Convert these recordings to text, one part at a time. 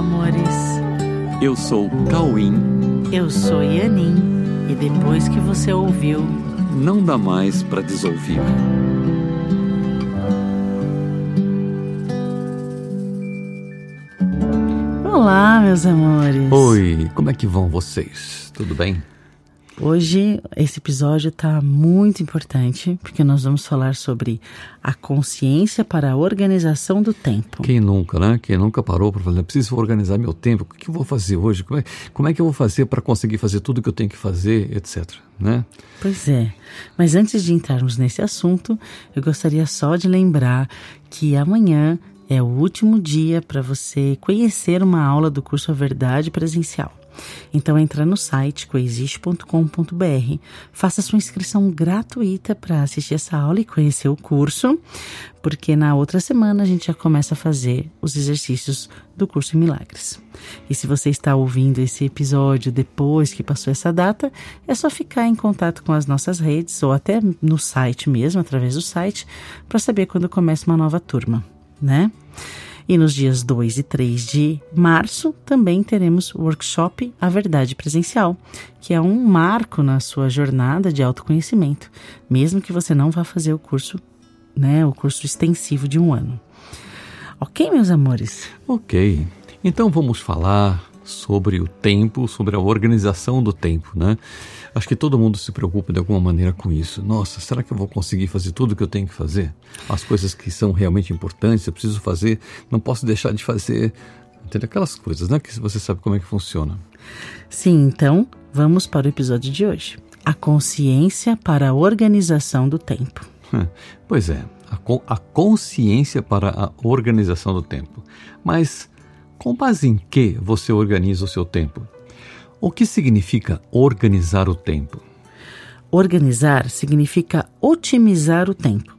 amores. Eu sou Cauim. Eu sou Yanin. E depois que você ouviu, não dá mais para desouvir. Olá, meus amores. Oi, como é que vão vocês? Tudo bem? Hoje esse episódio está muito importante porque nós vamos falar sobre a consciência para a organização do tempo. Quem nunca, né? Quem nunca parou para fazer, preciso organizar meu tempo, o que eu vou fazer hoje? Como é, como é que eu vou fazer para conseguir fazer tudo o que eu tenho que fazer, etc. Né? Pois é, mas antes de entrarmos nesse assunto, eu gostaria só de lembrar que amanhã é o último dia para você conhecer uma aula do curso A Verdade Presencial. Então entra no site coexiste.com.br, faça sua inscrição gratuita para assistir essa aula e conhecer o curso, porque na outra semana a gente já começa a fazer os exercícios do curso em Milagres. E se você está ouvindo esse episódio depois que passou essa data, é só ficar em contato com as nossas redes ou até no site mesmo, através do site, para saber quando começa uma nova turma, né? E nos dias 2 e 3 de março também teremos o workshop A Verdade Presencial, que é um marco na sua jornada de autoconhecimento, mesmo que você não vá fazer o curso, né, o curso extensivo de um ano. Ok, meus amores? Ok. Então vamos falar sobre o tempo, sobre a organização do tempo, né? Acho que todo mundo se preocupa de alguma maneira com isso. Nossa, será que eu vou conseguir fazer tudo o que eu tenho que fazer? As coisas que são realmente importantes, eu preciso fazer, não posso deixar de fazer. Entende? Aquelas coisas, né? Que você sabe como é que funciona. Sim, então vamos para o episódio de hoje. A consciência para a organização do tempo. Pois é, a, a consciência para a organização do tempo. Mas com base em que você organiza o seu tempo? O que significa organizar o tempo? Organizar significa otimizar o tempo.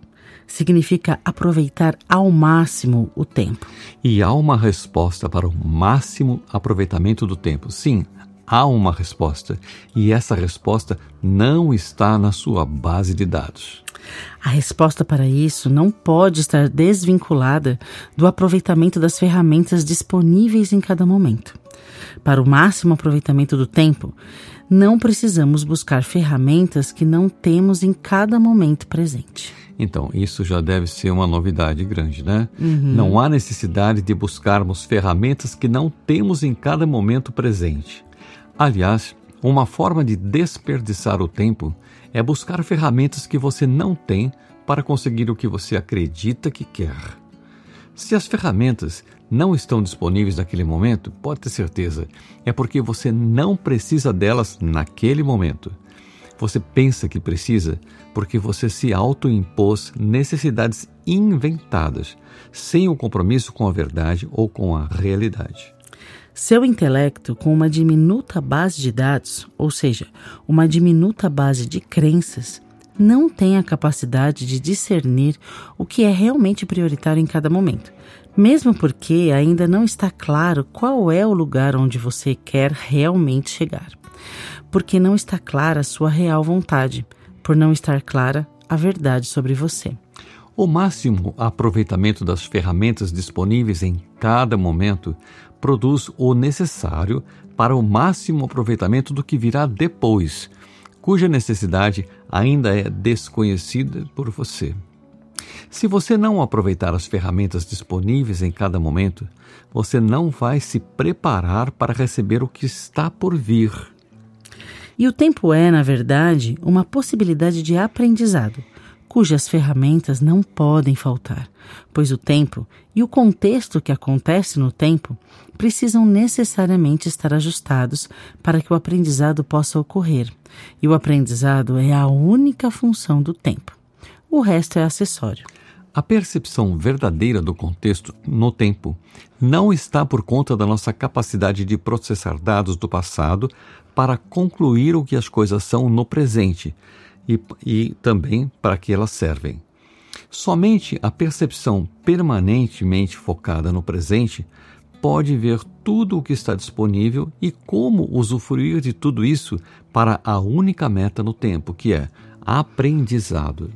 Significa aproveitar ao máximo o tempo. E há uma resposta para o máximo aproveitamento do tempo. Sim, há uma resposta. E essa resposta não está na sua base de dados. A resposta para isso não pode estar desvinculada do aproveitamento das ferramentas disponíveis em cada momento. Para o máximo aproveitamento do tempo, não precisamos buscar ferramentas que não temos em cada momento presente. Então, isso já deve ser uma novidade grande, né? Uhum. Não há necessidade de buscarmos ferramentas que não temos em cada momento presente. Aliás, uma forma de desperdiçar o tempo é buscar ferramentas que você não tem para conseguir o que você acredita que quer. Se as ferramentas não estão disponíveis naquele momento, pode ter certeza, é porque você não precisa delas naquele momento. Você pensa que precisa porque você se autoimpôs necessidades inventadas, sem o um compromisso com a verdade ou com a realidade. Seu intelecto, com uma diminuta base de dados, ou seja, uma diminuta base de crenças, não tem a capacidade de discernir o que é realmente prioritário em cada momento, mesmo porque ainda não está claro qual é o lugar onde você quer realmente chegar. Porque não está clara a sua real vontade, por não estar clara a verdade sobre você. O máximo aproveitamento das ferramentas disponíveis em cada momento produz o necessário para o máximo aproveitamento do que virá depois, cuja necessidade ainda é desconhecida por você. Se você não aproveitar as ferramentas disponíveis em cada momento, você não vai se preparar para receber o que está por vir. E o tempo é, na verdade, uma possibilidade de aprendizado cujas ferramentas não podem faltar, pois o tempo e o contexto que acontece no tempo precisam necessariamente estar ajustados para que o aprendizado possa ocorrer. E o aprendizado é a única função do tempo. O resto é acessório. A percepção verdadeira do contexto no tempo não está por conta da nossa capacidade de processar dados do passado para concluir o que as coisas são no presente, e, e também para que elas servem. Somente a percepção permanentemente focada no presente pode ver tudo o que está disponível e como usufruir de tudo isso para a única meta no tempo, que é aprendizado.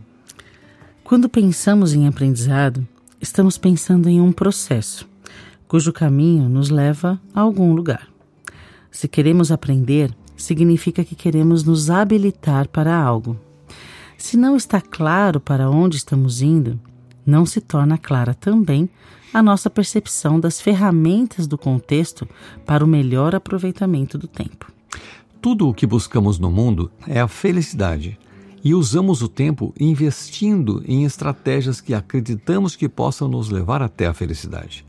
Quando pensamos em aprendizado, estamos pensando em um processo. cujo caminho nos leva a algum lugar. Se queremos aprender, significa que queremos nos habilitar para algo. Se não está claro para onde estamos indo, não se torna clara também a nossa percepção das ferramentas do contexto para o melhor aproveitamento do tempo. Tudo o que buscamos no mundo é a felicidade e usamos o tempo investindo em estratégias que acreditamos que possam nos levar até a felicidade.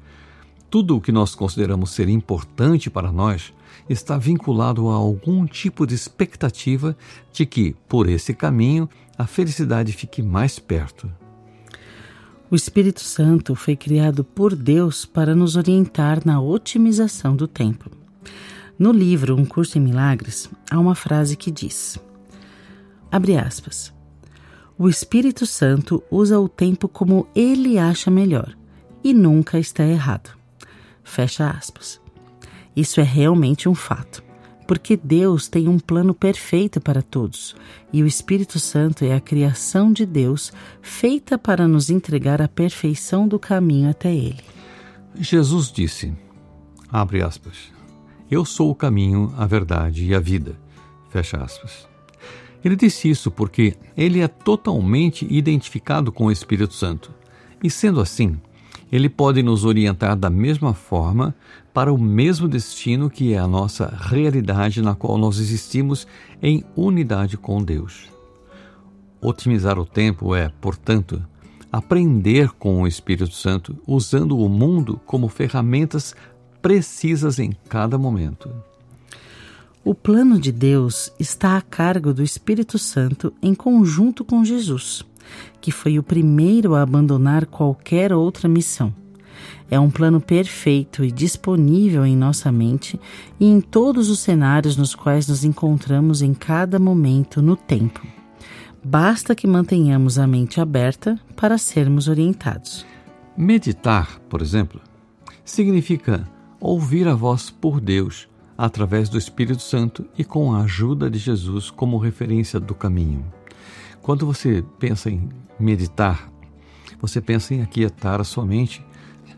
Tudo o que nós consideramos ser importante para nós está vinculado a algum tipo de expectativa de que, por esse caminho, a felicidade fique mais perto. O Espírito Santo foi criado por Deus para nos orientar na otimização do tempo. No livro Um Curso em Milagres, há uma frase que diz: Abre aspas. O Espírito Santo usa o tempo como ele acha melhor e nunca está errado. Fecha aspas. Isso é realmente um fato, porque Deus tem um plano perfeito para todos e o Espírito Santo é a criação de Deus feita para nos entregar a perfeição do caminho até Ele. Jesus disse, abre aspas, eu sou o caminho, a verdade e a vida, fecha aspas. Ele disse isso porque ele é totalmente identificado com o Espírito Santo. E sendo assim, ele pode nos orientar da mesma forma para o mesmo destino que é a nossa realidade na qual nós existimos em unidade com Deus. Otimizar o tempo é, portanto, aprender com o Espírito Santo usando o mundo como ferramentas precisas em cada momento. O plano de Deus está a cargo do Espírito Santo em conjunto com Jesus que foi o primeiro a abandonar qualquer outra missão. É um plano perfeito e disponível em nossa mente e em todos os cenários nos quais nos encontramos em cada momento no tempo. Basta que mantenhamos a mente aberta para sermos orientados. Meditar, por exemplo, significa ouvir a voz por Deus através do Espírito Santo e com a ajuda de Jesus como referência do caminho. Quando você pensa em meditar, você pensa em aquietar a sua mente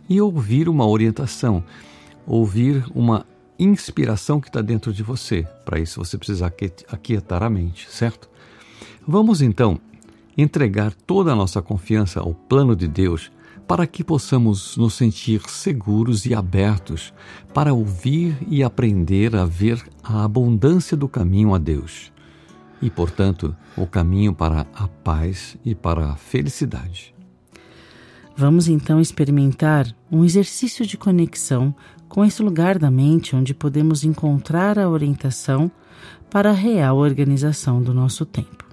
e ouvir uma orientação, ouvir uma inspiração que está dentro de você. Para isso você precisa aquietar a mente, certo? Vamos então entregar toda a nossa confiança ao plano de Deus para que possamos nos sentir seguros e abertos para ouvir e aprender a ver a abundância do caminho a Deus e, portanto, o caminho para a paz e para a felicidade. Vamos então experimentar um exercício de conexão com esse lugar da mente onde podemos encontrar a orientação para a real organização do nosso tempo.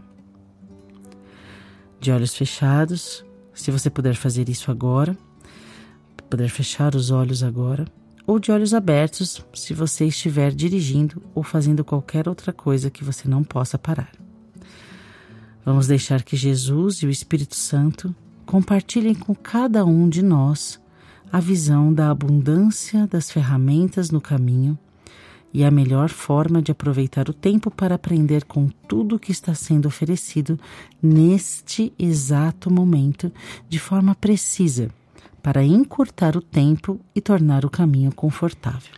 De olhos fechados, se você puder fazer isso agora, puder fechar os olhos agora, ou de olhos abertos se você estiver dirigindo ou fazendo qualquer outra coisa que você não possa parar. Vamos deixar que Jesus e o Espírito Santo compartilhem com cada um de nós a visão da abundância das ferramentas no caminho e a melhor forma de aproveitar o tempo para aprender com tudo o que está sendo oferecido neste exato momento de forma precisa para encurtar o tempo e tornar o caminho confortável.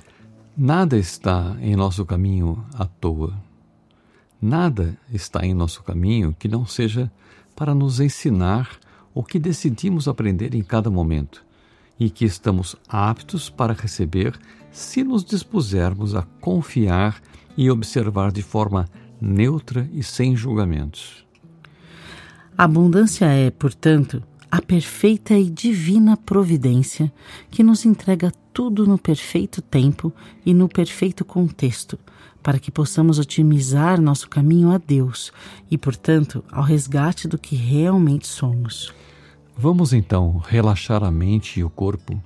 Nada está em nosso caminho à toa. Nada está em nosso caminho que não seja para nos ensinar o que decidimos aprender em cada momento e que estamos aptos para receber se nos dispusermos a confiar e observar de forma neutra e sem julgamentos. A abundância é, portanto, a perfeita e divina providência que nos entrega tudo no perfeito tempo e no perfeito contexto, para que possamos otimizar nosso caminho a Deus e, portanto, ao resgate do que realmente somos. Vamos então relaxar a mente e o corpo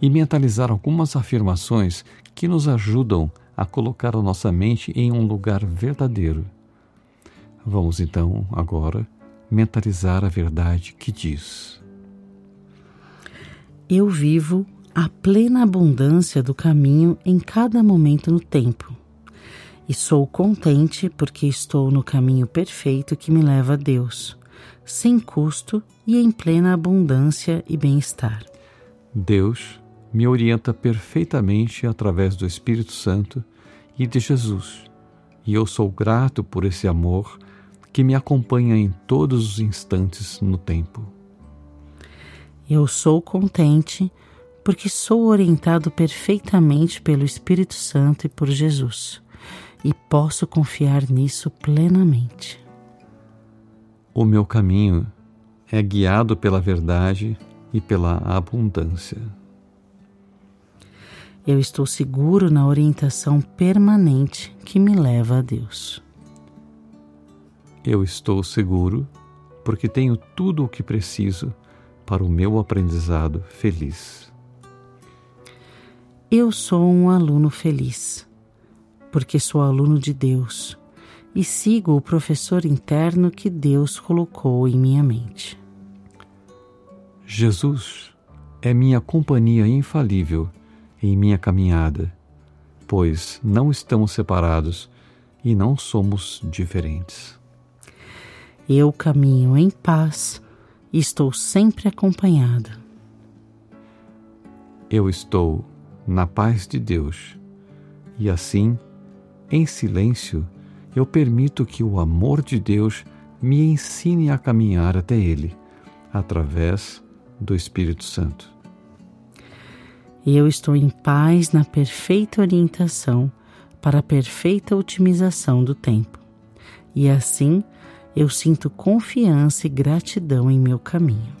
e mentalizar algumas afirmações que nos ajudam a colocar a nossa mente em um lugar verdadeiro. Vamos então agora mentalizar a verdade que diz: Eu vivo a plena abundância do caminho em cada momento no tempo. E sou contente porque estou no caminho perfeito que me leva a Deus, sem custo e em plena abundância e bem-estar. Deus me orienta perfeitamente através do Espírito Santo e de Jesus, e eu sou grato por esse amor que me acompanha em todos os instantes no tempo. Eu sou contente porque sou orientado perfeitamente pelo Espírito Santo e por Jesus, e posso confiar nisso plenamente. O meu caminho é guiado pela verdade e pela abundância. Eu estou seguro na orientação permanente que me leva a Deus. Eu estou seguro porque tenho tudo o que preciso para o meu aprendizado feliz. Eu sou um aluno feliz, porque sou aluno de Deus e sigo o professor interno que Deus colocou em minha mente. Jesus é minha companhia infalível em minha caminhada, pois não estamos separados e não somos diferentes. Eu caminho em paz e estou sempre acompanhada. Eu estou na paz de Deus e assim, em silêncio, eu permito que o amor de Deus me ensine a caminhar até Ele, através do Espírito Santo. Eu estou em paz na perfeita orientação para a perfeita otimização do tempo. E assim eu sinto confiança e gratidão em meu caminho.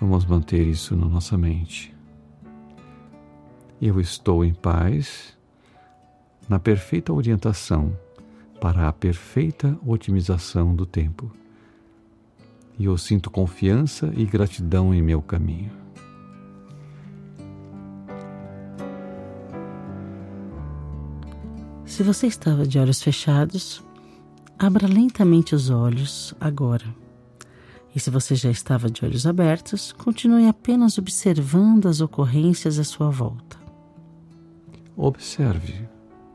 Vamos manter isso na nossa mente. Eu estou em paz, na perfeita orientação para a perfeita otimização do tempo. E eu sinto confiança e gratidão em meu caminho. Se você estava de olhos fechados, abra lentamente os olhos agora. E se você já estava de olhos abertos, continue apenas observando as ocorrências à sua volta. Observe,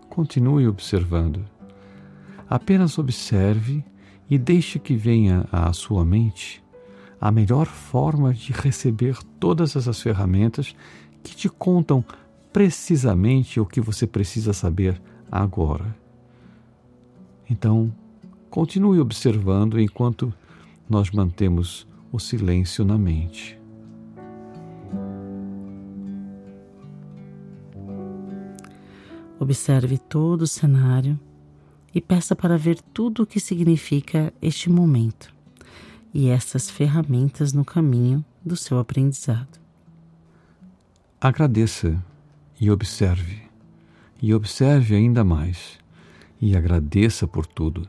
continue observando. Apenas observe e deixe que venha à sua mente a melhor forma de receber todas essas ferramentas que te contam precisamente o que você precisa saber agora. Então, continue observando enquanto nós mantemos o silêncio na mente. Observe todo o cenário e peça para ver tudo o que significa este momento e essas ferramentas no caminho do seu aprendizado. Agradeça e observe e observe ainda mais e agradeça por tudo,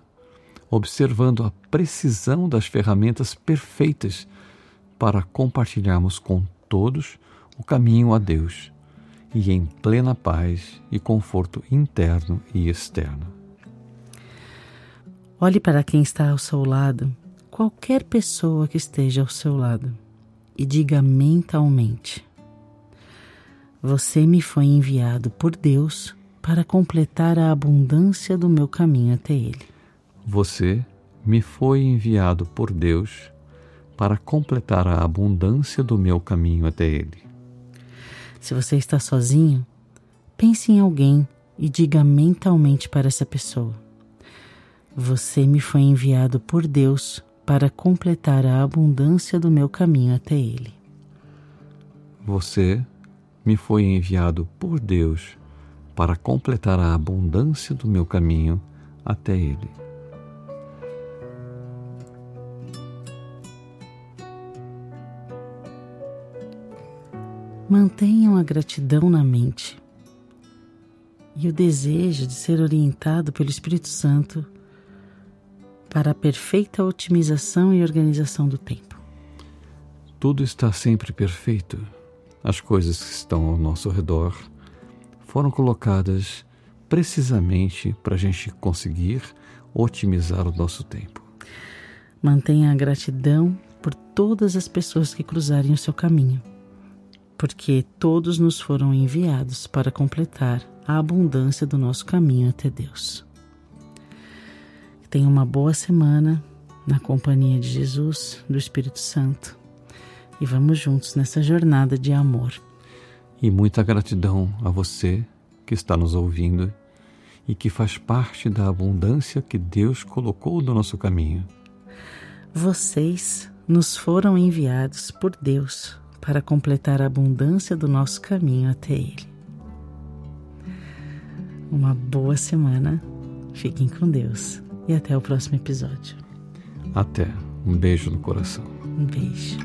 observando a precisão das ferramentas perfeitas para compartilharmos com todos o caminho a Deus e em plena paz e conforto interno e externo. Olhe para quem está ao seu lado, qualquer pessoa que esteja ao seu lado, e diga mentalmente: Você me foi enviado por Deus para completar a abundância do meu caminho até Ele. Você me foi enviado por Deus para completar a abundância do meu caminho até Ele. Se você está sozinho, pense em alguém e diga mentalmente para essa pessoa: Você me foi enviado por Deus para completar a abundância do meu caminho até Ele. Você me foi enviado por Deus para completar a abundância do meu caminho até Ele. Mantenham a gratidão na mente e o desejo de ser orientado pelo Espírito Santo para a perfeita otimização e organização do tempo. Tudo está sempre perfeito. As coisas que estão ao nosso redor foram colocadas precisamente para a gente conseguir otimizar o nosso tempo. Mantenha a gratidão por todas as pessoas que cruzarem o seu caminho, porque todos nos foram enviados para completar a abundância do nosso caminho até Deus. Tenha uma boa semana na companhia de Jesus, do Espírito Santo. E vamos juntos nessa jornada de amor. E muita gratidão a você que está nos ouvindo e que faz parte da abundância que Deus colocou no nosso caminho. Vocês nos foram enviados por Deus para completar a abundância do nosso caminho até Ele. Uma boa semana, fiquem com Deus e até o próximo episódio. Até. Um beijo no coração. Um beijo.